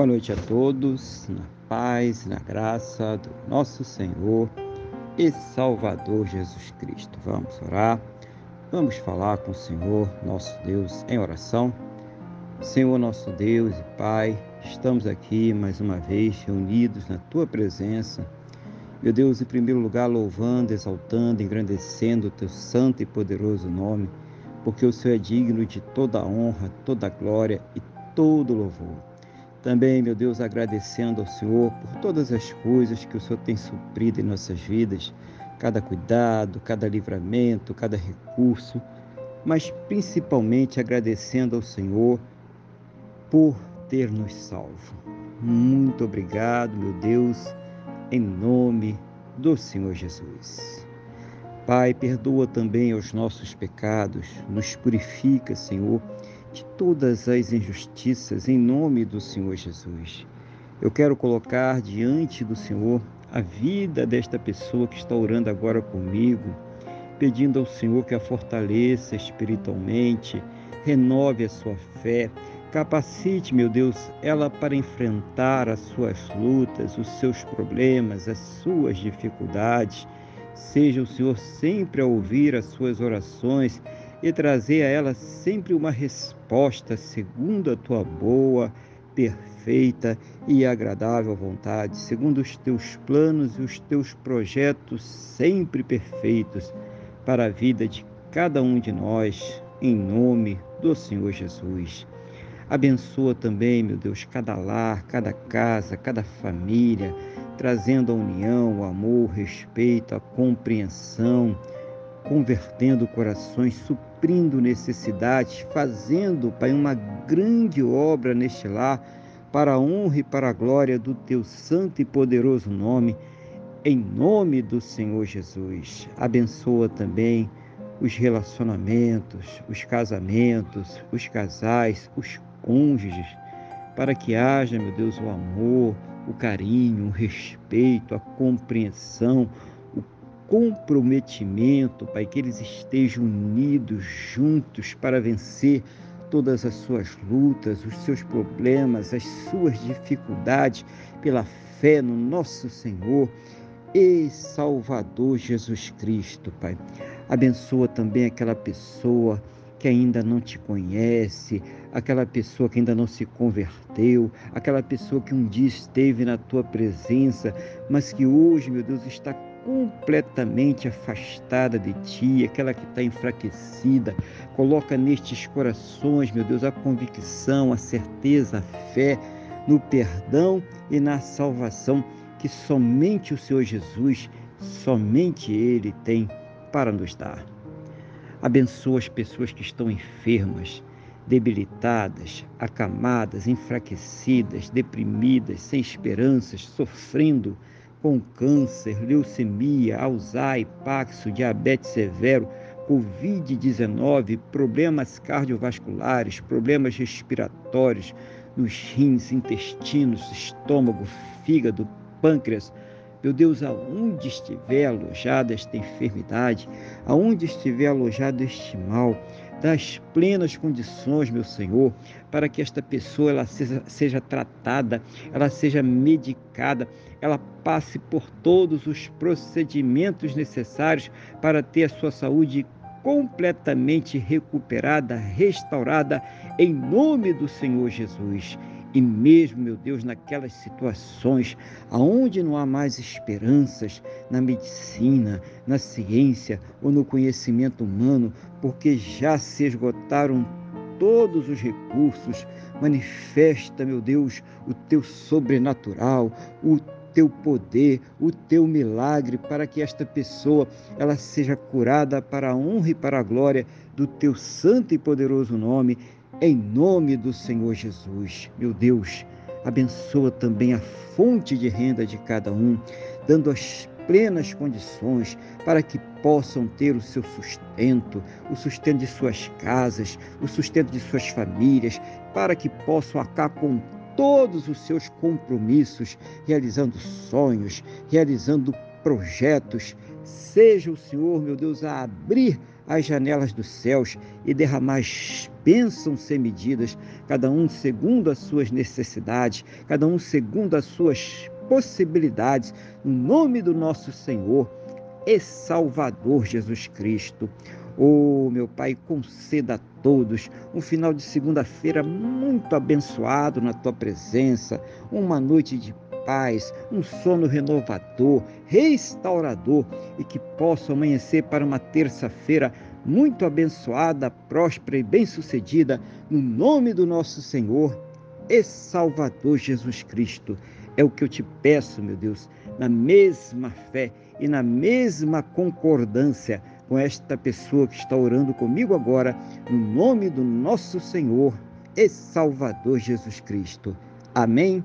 Boa noite a todos, na paz na graça do nosso Senhor e Salvador Jesus Cristo. Vamos orar, vamos falar com o Senhor, nosso Deus, em oração. Senhor, nosso Deus e Pai, estamos aqui mais uma vez reunidos na Tua presença. Meu Deus, em primeiro lugar, louvando, exaltando, engrandecendo o Teu santo e poderoso nome, porque o Senhor é digno de toda honra, toda glória e todo louvor. Também, meu Deus, agradecendo ao Senhor por todas as coisas que o Senhor tem suprido em nossas vidas, cada cuidado, cada livramento, cada recurso, mas principalmente agradecendo ao Senhor por ter nos salvo. Muito obrigado, meu Deus, em nome do Senhor Jesus. Pai, perdoa também os nossos pecados, nos purifica, Senhor de todas as injustiças em nome do Senhor Jesus. Eu quero colocar diante do Senhor a vida desta pessoa que está orando agora comigo, pedindo ao Senhor que a fortaleça espiritualmente, renove a sua fé, capacite, meu Deus, ela para enfrentar as suas lutas, os seus problemas, as suas dificuldades. Seja o Senhor sempre a ouvir as suas orações e trazer a ela sempre uma resposta segundo a tua boa, perfeita e agradável vontade, segundo os teus planos e os teus projetos sempre perfeitos para a vida de cada um de nós, em nome do Senhor Jesus. Abençoa também, meu Deus, cada lar, cada casa, cada família, trazendo a união, o amor, o respeito, a compreensão, convertendo corações, suprindo necessidades, fazendo, Pai, uma grande obra neste lar, para a honra e para a glória do teu santo e poderoso nome, em nome do Senhor Jesus. Abençoa também os relacionamentos, os casamentos, os casais, os cônjuges, para que haja, meu Deus, o amor, o carinho, o respeito, a compreensão, comprometimento, Pai, que eles estejam unidos, juntos para vencer todas as suas lutas, os seus problemas, as suas dificuldades, pela fé no nosso Senhor e Salvador Jesus Cristo, Pai. Abençoa também aquela pessoa que ainda não te conhece, aquela pessoa que ainda não se converteu, aquela pessoa que um dia esteve na tua presença, mas que hoje, meu Deus, está completamente afastada de ti, aquela que está enfraquecida. Coloca nestes corações, meu Deus, a convicção, a certeza, a fé no perdão e na salvação que somente o Senhor Jesus, somente Ele tem para nos dar. Abençoa as pessoas que estão enfermas, debilitadas, acamadas, enfraquecidas, deprimidas, sem esperanças, sofrendo com câncer, leucemia, Alzheimer, Paxo, diabetes severo, Covid-19, problemas cardiovasculares, problemas respiratórios nos rins, intestinos, estômago, fígado, pâncreas. Meu Deus, aonde estiver alojada esta enfermidade, aonde estiver alojado este mal, das plenas condições, meu Senhor, para que esta pessoa ela seja, seja tratada, ela seja medicada, ela passe por todos os procedimentos necessários para ter a sua saúde completamente recuperada, restaurada, em nome do Senhor Jesus. E mesmo, meu Deus, naquelas situações aonde não há mais esperanças na medicina, na ciência ou no conhecimento humano, porque já se esgotaram todos os recursos, manifesta, meu Deus, o teu sobrenatural, o teu poder, o teu milagre para que esta pessoa ela seja curada para a honra e para a glória do teu santo e poderoso nome em nome do Senhor Jesus. Meu Deus, abençoa também a fonte de renda de cada um, dando as plenas condições para que possam ter o seu sustento, o sustento de suas casas, o sustento de suas famílias, para que possam acabar com todos os seus compromissos, realizando sonhos, realizando projetos. Seja o Senhor, meu Deus, a abrir as janelas dos céus e derramar bênçãos sem medidas, cada um segundo as suas necessidades, cada um segundo as suas possibilidades, no nome do nosso Senhor e Salvador Jesus Cristo. Oh, meu Pai, conceda a todos um final de segunda-feira muito abençoado na tua presença, uma noite de paz, um sono renovador, restaurador e que possa amanhecer para uma terça-feira muito abençoada, próspera e bem-sucedida, no nome do nosso Senhor e Salvador Jesus Cristo. É o que eu te peço, meu Deus, na mesma fé e na mesma concordância com esta pessoa que está orando comigo agora, no nome do nosso Senhor e Salvador Jesus Cristo. Amém.